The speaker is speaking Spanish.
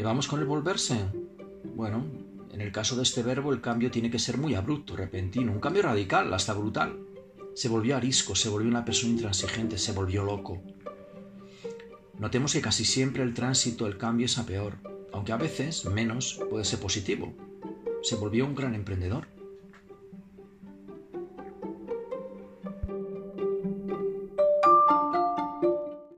¿Y vamos con el volverse? Bueno, en el caso de este verbo el cambio tiene que ser muy abrupto, repentino, un cambio radical, hasta brutal. Se volvió arisco, se volvió una persona intransigente, se volvió loco. Notemos que casi siempre el tránsito, el cambio es a peor, aunque a veces, menos, puede ser positivo. Se volvió un gran emprendedor.